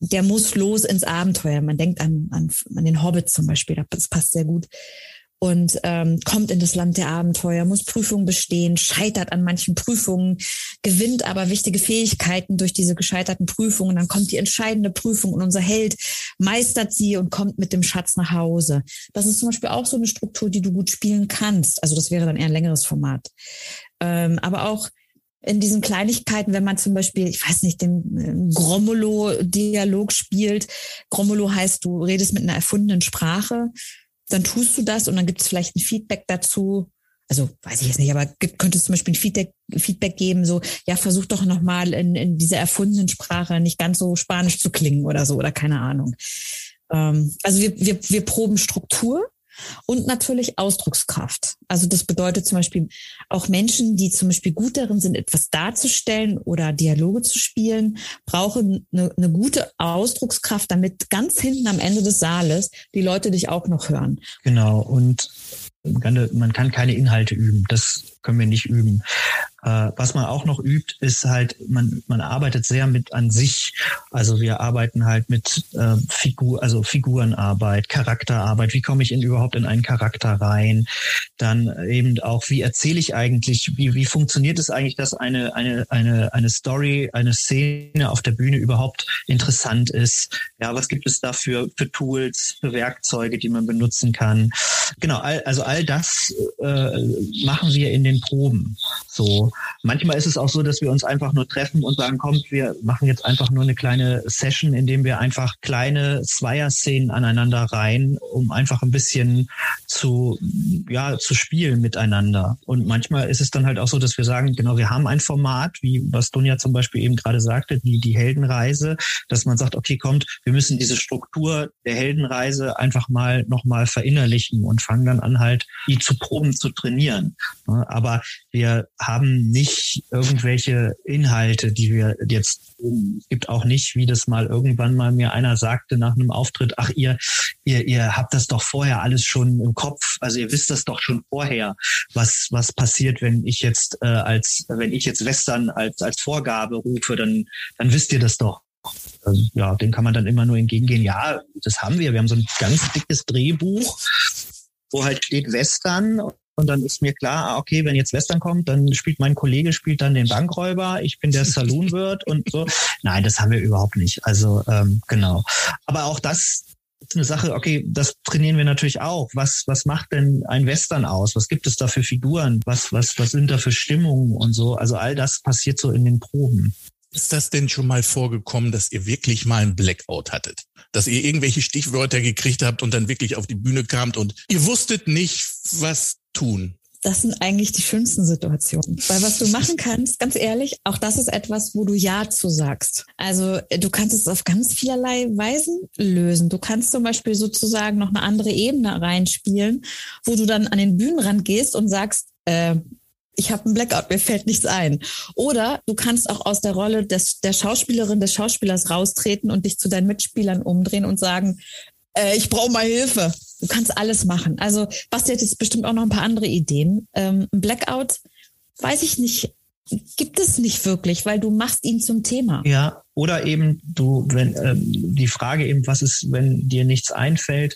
[SPEAKER 3] der muss los ins Abenteuer. Man denkt an, an, an den Hobbit zum Beispiel, das passt sehr gut und ähm, kommt in das Land der Abenteuer, muss Prüfungen bestehen, scheitert an manchen Prüfungen, gewinnt aber wichtige Fähigkeiten durch diese gescheiterten Prüfungen. Dann kommt die entscheidende Prüfung und unser Held meistert sie und kommt mit dem Schatz nach Hause. Das ist zum Beispiel auch so eine Struktur, die du gut spielen kannst. Also das wäre dann eher ein längeres Format. Ähm, aber auch in diesen Kleinigkeiten, wenn man zum Beispiel, ich weiß nicht, den äh, Gromolo-Dialog spielt. Gromolo heißt, du redest mit einer erfundenen Sprache dann tust du das und dann gibt es vielleicht ein Feedback dazu. Also weiß ich jetzt nicht, aber gibt, könntest zum Beispiel ein Feedback, Feedback geben, so, ja, versuch doch nochmal in, in dieser erfundenen Sprache nicht ganz so spanisch zu klingen oder so, oder keine Ahnung. Ähm, also wir, wir, wir proben Struktur und natürlich Ausdruckskraft. Also das bedeutet zum Beispiel auch Menschen, die zum Beispiel gut darin sind, etwas darzustellen oder Dialoge zu spielen, brauchen eine, eine gute Ausdruckskraft, damit ganz hinten am Ende des Saales die Leute dich auch noch hören.
[SPEAKER 2] Genau. Und man kann keine Inhalte üben. Das können wir nicht üben. Äh, was man auch noch übt, ist halt, man, man arbeitet sehr mit an sich. Also wir arbeiten halt mit äh, Figur, also Figurenarbeit, Charakterarbeit. Wie komme ich in, überhaupt in einen Charakter rein? Dann eben auch, wie erzähle ich eigentlich, wie, wie funktioniert es eigentlich, dass eine, eine, eine, eine Story, eine Szene auf der Bühne überhaupt interessant ist? Ja, was gibt es da für, für Tools, für Werkzeuge, die man benutzen kann? Genau, all, also all das äh, machen wir in den Proben. So, manchmal ist es auch so, dass wir uns einfach nur treffen und sagen, kommt, wir machen jetzt einfach nur eine kleine Session, in dem wir einfach kleine Zweier-Szenen aneinander rein, um einfach ein bisschen zu, ja, zu spielen miteinander. Und manchmal ist es dann halt auch so, dass wir sagen, genau, wir haben ein Format, wie was Dunja zum Beispiel eben gerade sagte, die, die Heldenreise, dass man sagt, okay, kommt, wir müssen diese Struktur der Heldenreise einfach mal nochmal verinnerlichen und fangen dann an halt, die zu proben, zu trainieren. Aber wir haben nicht irgendwelche Inhalte, die wir jetzt, gibt auch nicht, wie das mal irgendwann mal mir einer sagte nach einem Auftritt, ach ihr, ihr, ihr habt das doch vorher alles schon im Kopf, also ihr wisst das doch schon vorher, was, was passiert, wenn ich jetzt äh, als, wenn ich jetzt Western als, als Vorgabe rufe, dann, dann wisst ihr das doch. Also, ja, dem kann man dann immer nur entgegengehen. Ja, das haben wir. Wir haben so ein ganz dickes Drehbuch, wo halt steht Western und dann ist mir klar, ah, okay, wenn jetzt Western kommt, dann spielt mein Kollege spielt dann den Bankräuber, ich bin der Saloonwirt und so. Nein, das haben wir überhaupt nicht. Also ähm, genau. Aber auch das eine Sache, okay, das trainieren wir natürlich auch. Was, was macht denn ein Western aus? Was gibt es da für Figuren? Was, was, was sind da für Stimmungen und so? Also all das passiert so in den Proben.
[SPEAKER 1] Ist das denn schon mal vorgekommen, dass ihr wirklich mal ein Blackout hattet? Dass ihr irgendwelche Stichwörter gekriegt habt und dann wirklich auf die Bühne kamt und ihr wusstet nicht, was tun?
[SPEAKER 3] das sind eigentlich die schönsten Situationen. Weil was du machen kannst, ganz ehrlich, auch das ist etwas, wo du Ja zu sagst. Also du kannst es auf ganz vielerlei Weisen lösen. Du kannst zum Beispiel sozusagen noch eine andere Ebene reinspielen, wo du dann an den Bühnenrand gehst und sagst, äh, ich habe einen Blackout, mir fällt nichts ein. Oder du kannst auch aus der Rolle des, der Schauspielerin, des Schauspielers raustreten und dich zu deinen Mitspielern umdrehen und sagen, äh, ich brauche mal Hilfe. Du kannst alles machen. Also Basti hat jetzt bestimmt auch noch ein paar andere Ideen. Ähm, Blackout, weiß ich nicht, gibt es nicht wirklich, weil du machst ihn zum Thema.
[SPEAKER 2] Ja, oder eben du, wenn ähm, die Frage eben, was ist, wenn dir nichts einfällt?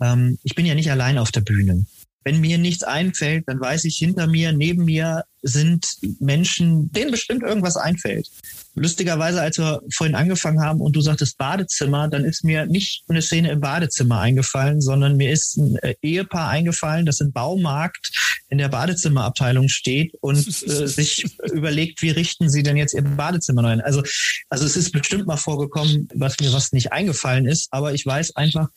[SPEAKER 2] Ähm, ich bin ja nicht allein auf der Bühne. Wenn mir nichts einfällt, dann weiß ich, hinter mir, neben mir sind Menschen, denen bestimmt irgendwas einfällt. Lustigerweise, als wir vorhin angefangen haben und du sagtest Badezimmer, dann ist mir nicht eine Szene im Badezimmer eingefallen, sondern mir ist ein äh, Ehepaar eingefallen, das im Baumarkt in der Badezimmerabteilung steht und äh, sich überlegt, wie richten sie denn jetzt ihr Badezimmer neu ein. Also, also es ist bestimmt mal vorgekommen, was mir was nicht eingefallen ist, aber ich weiß einfach,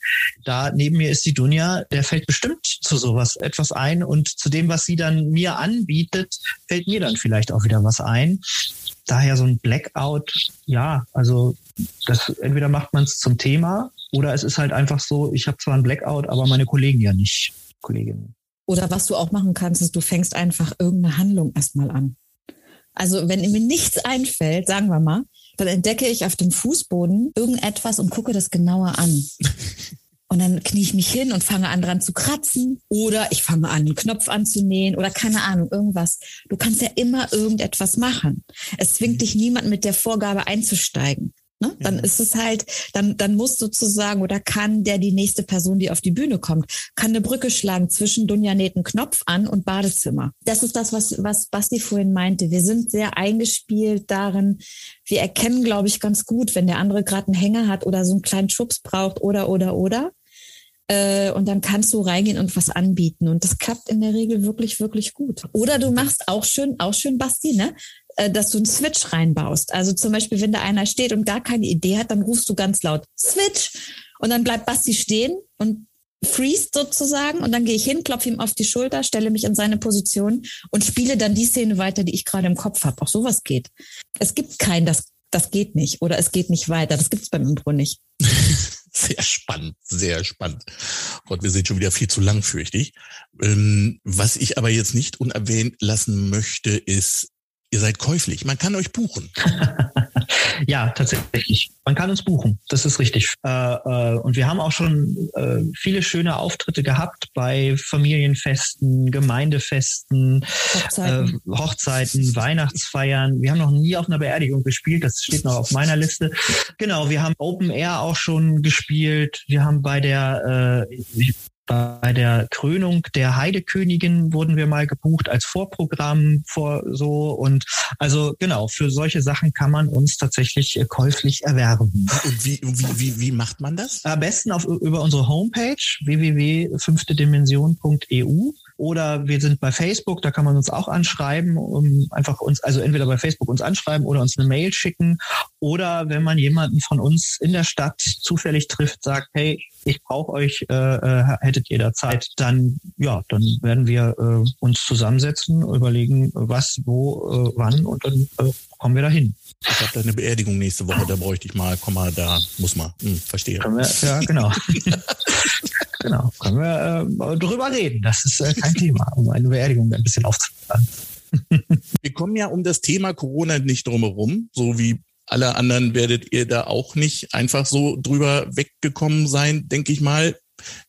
[SPEAKER 2] da neben mir ist die Dunja, der fällt bestimmt zu sowas etwas ein und zu dem, was sie dann mir anbietet, fällt mir dann vielleicht auch wieder was ein daher so ein Blackout, ja, also das entweder macht man es zum Thema oder es ist halt einfach so, ich habe zwar ein Blackout, aber meine Kollegen ja nicht, Kolleginnen.
[SPEAKER 3] Oder was du auch machen kannst, ist, du fängst einfach irgendeine Handlung erstmal an. Also wenn mir nichts einfällt, sagen wir mal, dann entdecke ich auf dem Fußboden irgendetwas und gucke das genauer an. Und dann knie ich mich hin und fange an dran zu kratzen oder ich fange an, einen Knopf anzunähen oder keine Ahnung, irgendwas. Du kannst ja immer irgendetwas machen. Es zwingt mhm. dich niemand mit der Vorgabe einzusteigen. Ne? Dann ja. ist es halt, dann, dann muss sozusagen oder kann der die nächste Person, die auf die Bühne kommt, kann eine Brücke schlagen zwischen Dunja näht einen Knopf an und Badezimmer. Das ist das, was, was Basti vorhin meinte. Wir sind sehr eingespielt darin. Wir erkennen, glaube ich, ganz gut, wenn der andere gerade einen Hänger hat oder so einen kleinen Schubs braucht oder, oder, oder. Äh, und dann kannst du reingehen und was anbieten. Und das klappt in der Regel wirklich, wirklich gut. Oder du machst auch schön, auch schön, Basti, ne? Äh, dass du einen Switch reinbaust. Also zum Beispiel, wenn da einer steht und gar keine Idee hat, dann rufst du ganz laut Switch und dann bleibt Basti stehen und freest sozusagen und dann gehe ich hin, klopfe ihm auf die Schulter, stelle mich in seine Position und spiele dann die Szene weiter, die ich gerade im Kopf habe. Auch sowas geht. Es gibt kein, das, das geht nicht oder es geht nicht weiter. Das gibt es beim Impro nicht.
[SPEAKER 1] Sehr spannend, sehr spannend. Gott, wir sind schon wieder viel zu lang, fürchte ich. Ähm, was ich aber jetzt nicht unerwähnt lassen möchte, ist, ihr seid käuflich. Man kann euch buchen.
[SPEAKER 2] ja, tatsächlich. Man kann uns buchen. Das ist richtig. Äh, äh, und wir haben auch schon äh, viele schöne Auftritte gehabt bei Familienfesten, Gemeindefesten, Hochzeiten. Hochzeiten, Weihnachtsfeiern. Wir haben noch nie auf einer Beerdigung gespielt. Das steht noch auf meiner Liste. Genau, wir haben Open Air auch schon gespielt. Wir haben bei der äh, bei der Krönung der Heidekönigin wurden wir mal gebucht als Vorprogramm vor so und also genau für solche Sachen kann man uns tatsächlich äh, käuflich erwerben.
[SPEAKER 1] Und wie, wie, wie, wie macht man das?
[SPEAKER 2] Am besten auf, über unsere Homepage www.fünftedimension.eu oder wir sind bei Facebook, da kann man uns auch anschreiben, um einfach uns, also entweder bei Facebook uns anschreiben oder uns eine Mail schicken. Oder wenn man jemanden von uns in der Stadt zufällig trifft, sagt, hey, ich brauche euch, äh, äh, hättet ihr da Zeit, dann ja, dann werden wir äh, uns zusammensetzen, überlegen, was, wo, äh, wann und dann äh, kommen wir dahin.
[SPEAKER 1] Ich habe da eine Beerdigung nächste Woche, da bräuchte ich mal, komm mal, da muss man. Hm, verstehe.
[SPEAKER 2] Können wir, ja, genau. genau. Können wir äh, drüber reden. Das ist äh, kein Thema, um eine Beerdigung ein bisschen aufzubauen.
[SPEAKER 1] wir kommen ja um das Thema Corona nicht drumherum, so wie alle anderen werdet ihr da auch nicht einfach so drüber weggekommen sein, denke ich mal.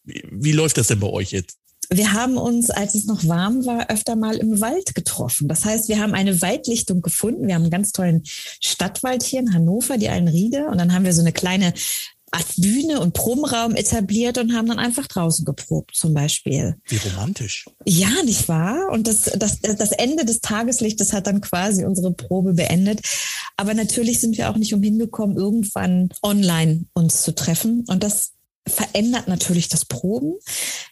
[SPEAKER 1] Wie, wie läuft das denn bei euch jetzt?
[SPEAKER 3] Wir haben uns, als es noch warm war, öfter mal im Wald getroffen. Das heißt, wir haben eine Waldlichtung gefunden. Wir haben einen ganz tollen Stadtwald hier in Hannover, die Allenriede. Und dann haben wir so eine kleine Art Bühne und Probenraum etabliert und haben dann einfach draußen geprobt, zum Beispiel.
[SPEAKER 1] Wie romantisch.
[SPEAKER 3] Ja, nicht wahr? Und das, das, das Ende des Tageslichtes hat dann quasi unsere Probe beendet. Aber natürlich sind wir auch nicht umhin gekommen, irgendwann online uns zu treffen. Und das verändert natürlich das Proben,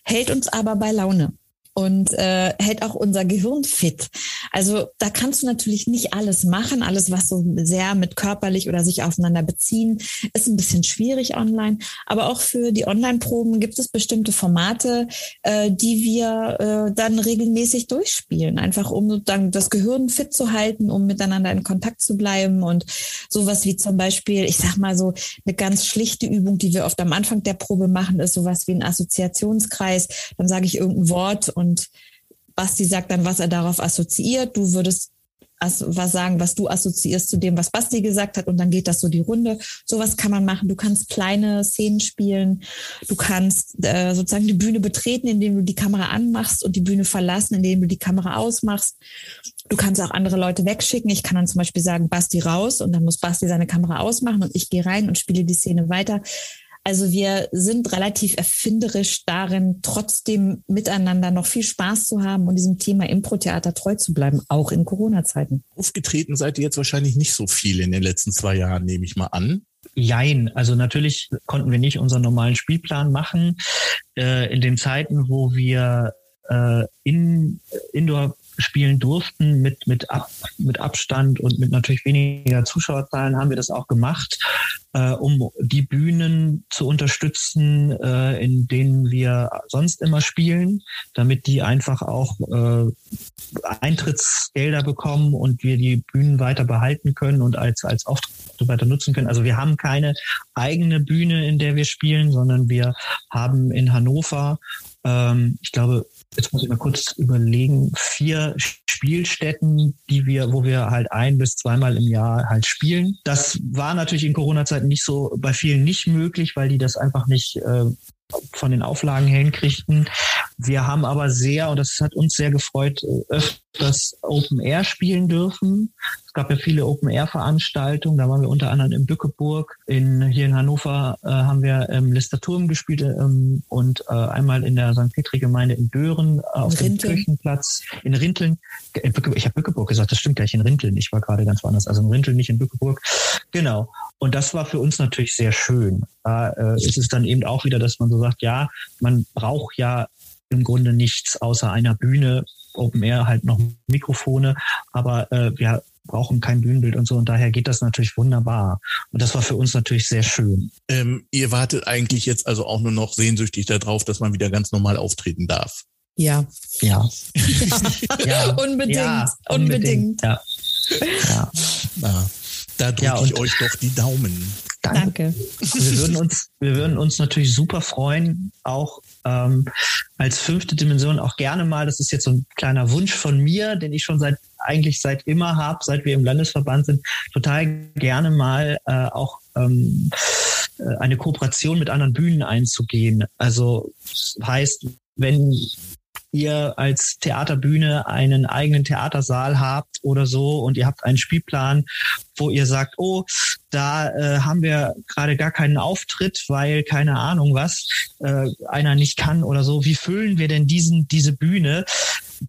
[SPEAKER 3] hält uns aber bei Laune und äh, hält auch unser Gehirn fit. Also da kannst du natürlich nicht alles machen. Alles, was so sehr mit körperlich oder sich aufeinander beziehen, ist ein bisschen schwierig online. Aber auch für die Online-Proben gibt es bestimmte Formate, äh, die wir äh, dann regelmäßig durchspielen. Einfach um dann das Gehirn fit zu halten, um miteinander in Kontakt zu bleiben. Und sowas wie zum Beispiel, ich sag mal so, eine ganz schlichte Übung, die wir oft am Anfang der Probe machen, ist sowas wie ein Assoziationskreis. Dann sage ich irgendein Wort und und Basti sagt dann, was er darauf assoziiert. Du würdest was sagen, was du assoziierst zu dem, was Basti gesagt hat und dann geht das so die Runde. Sowas kann man machen. Du kannst kleine Szenen spielen. Du kannst äh, sozusagen die Bühne betreten, indem du die Kamera anmachst und die Bühne verlassen, indem du die Kamera ausmachst. Du kannst auch andere Leute wegschicken. Ich kann dann zum Beispiel sagen, Basti raus und dann muss Basti seine Kamera ausmachen und ich gehe rein und spiele die Szene weiter. Also wir sind relativ erfinderisch darin, trotzdem miteinander noch viel Spaß zu haben und diesem Thema Impro-Theater treu zu bleiben, auch in Corona-Zeiten.
[SPEAKER 1] Aufgetreten seid ihr jetzt wahrscheinlich nicht so viel in den letzten zwei Jahren, nehme ich mal an.
[SPEAKER 2] Jein, also natürlich konnten wir nicht unseren normalen Spielplan machen. Äh, in den Zeiten, wo wir äh, in Indoor spielen durften mit, mit, Ab, mit Abstand und mit natürlich weniger Zuschauerzahlen, haben wir das auch gemacht, äh, um die Bühnen zu unterstützen, äh, in denen wir sonst immer spielen, damit die einfach auch äh, Eintrittsgelder bekommen und wir die Bühnen weiter behalten können und als, als Auftritte weiter nutzen können. Also wir haben keine eigene Bühne, in der wir spielen, sondern wir haben in Hannover ähm, ich glaube, jetzt muss ich mal kurz überlegen, vier Spielstätten, die wir, wo wir halt ein bis zweimal im Jahr halt spielen. Das war natürlich in Corona-Zeiten nicht so bei vielen nicht möglich, weil die das einfach nicht äh, von den Auflagen her hinkriegten. Wir haben aber sehr, und das hat uns sehr gefreut, öfters Open Air spielen dürfen. Es gab ja viele Open Air Veranstaltungen. Da waren wir unter anderem in Bückeburg. In, hier in Hannover äh, haben wir im Listerturm gespielt ähm, und äh, einmal in der St. Petri Gemeinde in Dören äh, auf dem Kirchenplatz. In Rinteln. In ich habe Bückeburg gesagt, das stimmt gleich in Rinteln. Ich war gerade ganz woanders. Also in Rinteln, nicht in Bückeburg. Genau. Und das war für uns natürlich sehr schön. Da äh, ist es dann eben auch wieder, dass man so sagt, ja, man braucht ja im Grunde nichts außer einer Bühne, Open Air halt noch Mikrofone, aber äh, wir brauchen kein Bühnenbild und so und daher geht das natürlich wunderbar. Und das war für uns natürlich sehr schön.
[SPEAKER 1] Ähm, ihr wartet eigentlich jetzt also auch nur noch sehnsüchtig darauf, dass man wieder ganz normal auftreten darf.
[SPEAKER 3] Ja.
[SPEAKER 2] Ja.
[SPEAKER 3] ja. unbedingt. Ja, unbedingt.
[SPEAKER 2] Ja.
[SPEAKER 1] ja. ja. Da drücke ja, ich euch doch die Daumen.
[SPEAKER 3] Danke.
[SPEAKER 2] Wir würden uns, wir würden uns natürlich super freuen, auch ähm, als fünfte Dimension auch gerne mal, das ist jetzt so ein kleiner Wunsch von mir, den ich schon seit eigentlich seit immer habe, seit wir im Landesverband sind, total gerne mal äh, auch ähm, äh, eine Kooperation mit anderen Bühnen einzugehen. Also das heißt, wenn ihr als Theaterbühne einen eigenen Theatersaal habt oder so und ihr habt einen Spielplan, wo ihr sagt, oh, da äh, haben wir gerade gar keinen Auftritt, weil keine Ahnung was, äh, einer nicht kann oder so. Wie füllen wir denn diesen, diese Bühne?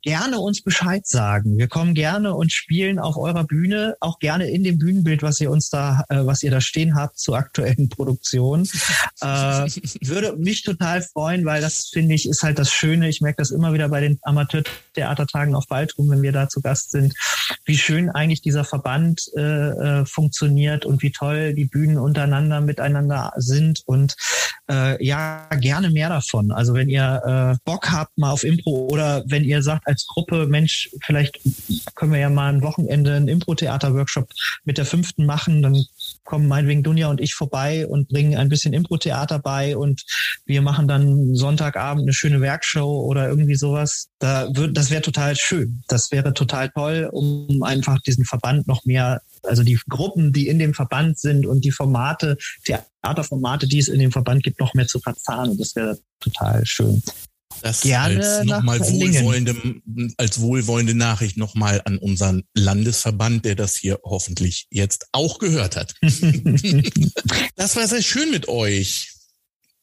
[SPEAKER 2] Gerne uns Bescheid sagen. Wir kommen gerne und spielen auf eurer Bühne, auch gerne in dem Bühnenbild, was ihr uns da, äh, was ihr da stehen habt zur aktuellen Produktion. äh, würde mich total freuen, weil das finde ich ist halt das Schöne. Ich merke das immer wieder bei den Amateurtheatertagen auf Baltrum, wenn wir da zu Gast sind, wie schön eigentlich dieser Verband äh, äh, funktioniert und wie toll die Bühnen untereinander miteinander sind und äh, ja gerne mehr davon. Also wenn ihr äh, Bock habt mal auf Impro oder wenn ihr sagt als Gruppe, Mensch, vielleicht können wir ja mal ein Wochenende einen Impro-Theater-Workshop mit der fünften machen, dann kommen meinetwegen Dunja und ich vorbei und bringen ein bisschen Impro-Theater bei und wir machen dann Sonntagabend eine schöne Werkshow oder irgendwie sowas. Da wird, das wäre total schön. Das wäre total toll, um einfach diesen Verband noch mehr, also die Gruppen, die in dem Verband sind und die Formate, Theaterformate, die es in dem Verband gibt, noch mehr zu verzahnen. Das wäre total schön.
[SPEAKER 1] Das Gerne als nochmal wohlwollende, als wohlwollende Nachricht nochmal an unseren Landesverband, der das hier hoffentlich jetzt auch gehört hat. das war sehr schön mit euch.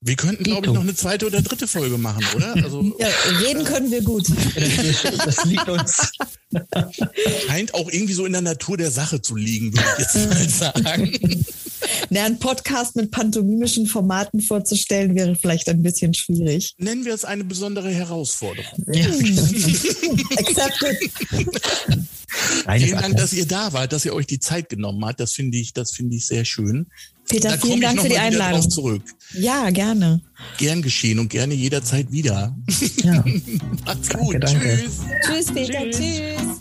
[SPEAKER 1] Wir könnten, glaube ich, noch eine zweite oder dritte Folge machen, oder?
[SPEAKER 3] Also, ja, reden können wir gut.
[SPEAKER 2] Das liegt uns.
[SPEAKER 1] Scheint auch irgendwie so in der Natur der Sache zu liegen, würde ich jetzt mal sagen.
[SPEAKER 3] Na, ein Podcast mit pantomimischen Formaten vorzustellen, wäre vielleicht ein bisschen schwierig.
[SPEAKER 1] Nennen wir es eine besondere Herausforderung.
[SPEAKER 2] Ja.
[SPEAKER 3] Accepted.
[SPEAKER 2] Reines
[SPEAKER 1] Vielen Dank, dass ihr da wart, dass ihr euch die Zeit genommen habt. Das finde ich, das finde ich sehr schön.
[SPEAKER 3] Peter,
[SPEAKER 1] da
[SPEAKER 3] vielen Dank für die
[SPEAKER 1] drauf
[SPEAKER 3] Einladung.
[SPEAKER 1] zurück.
[SPEAKER 3] Ja, gerne.
[SPEAKER 1] Gern geschehen und gerne jederzeit wieder.
[SPEAKER 2] Ja.
[SPEAKER 1] Macht's
[SPEAKER 2] Danke,
[SPEAKER 1] gut.
[SPEAKER 2] danke.
[SPEAKER 1] Tschüss.
[SPEAKER 3] Tschüss, Peter.
[SPEAKER 2] Tschüss.
[SPEAKER 3] Tschüss.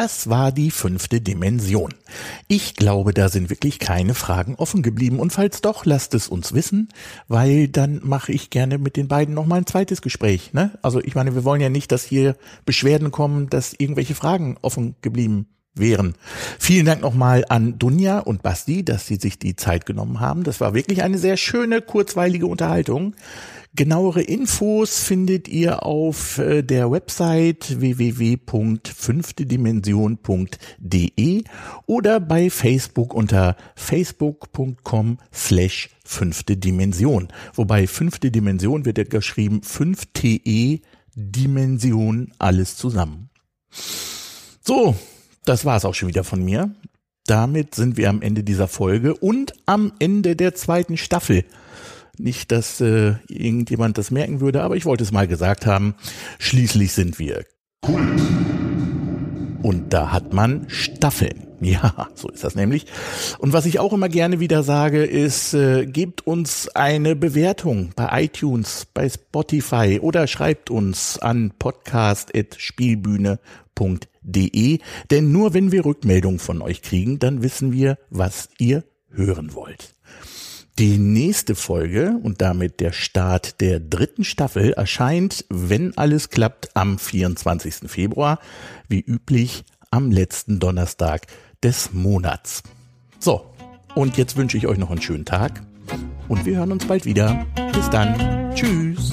[SPEAKER 1] Das war die fünfte Dimension. Ich glaube, da sind wirklich keine Fragen offen geblieben. Und falls doch, lasst es uns wissen, weil dann mache ich gerne mit den beiden nochmal ein zweites Gespräch. Ne? Also ich meine, wir wollen ja nicht, dass hier Beschwerden kommen, dass irgendwelche Fragen offen geblieben wären. Vielen Dank nochmal an Dunja und Basti, dass sie sich die Zeit genommen haben. Das war wirklich eine sehr schöne, kurzweilige Unterhaltung. Genauere Infos findet ihr auf äh, der Website www.fünftedimension.de oder bei Facebook unter facebook.com slash fünfte Dimension. Wobei fünfte Dimension wird ja geschrieben 5TE Dimension alles zusammen. So, das war's auch schon wieder von mir. Damit sind wir am Ende dieser Folge und am Ende der zweiten Staffel. Nicht, dass äh, irgendjemand das merken würde, aber ich wollte es mal gesagt haben. Schließlich sind wir Kult. Und da hat man Staffeln. Ja, so ist das nämlich. Und was ich auch immer gerne wieder sage, ist, äh, gebt uns eine Bewertung bei iTunes, bei Spotify oder schreibt uns an podcast.spielbühne.de. Denn nur wenn wir Rückmeldungen von euch kriegen, dann wissen wir, was ihr hören wollt. Die nächste Folge und damit der Start der dritten Staffel erscheint, wenn alles klappt, am 24. Februar, wie üblich am letzten Donnerstag des Monats. So, und jetzt wünsche ich euch noch einen schönen Tag und wir hören uns bald wieder. Bis dann. Tschüss.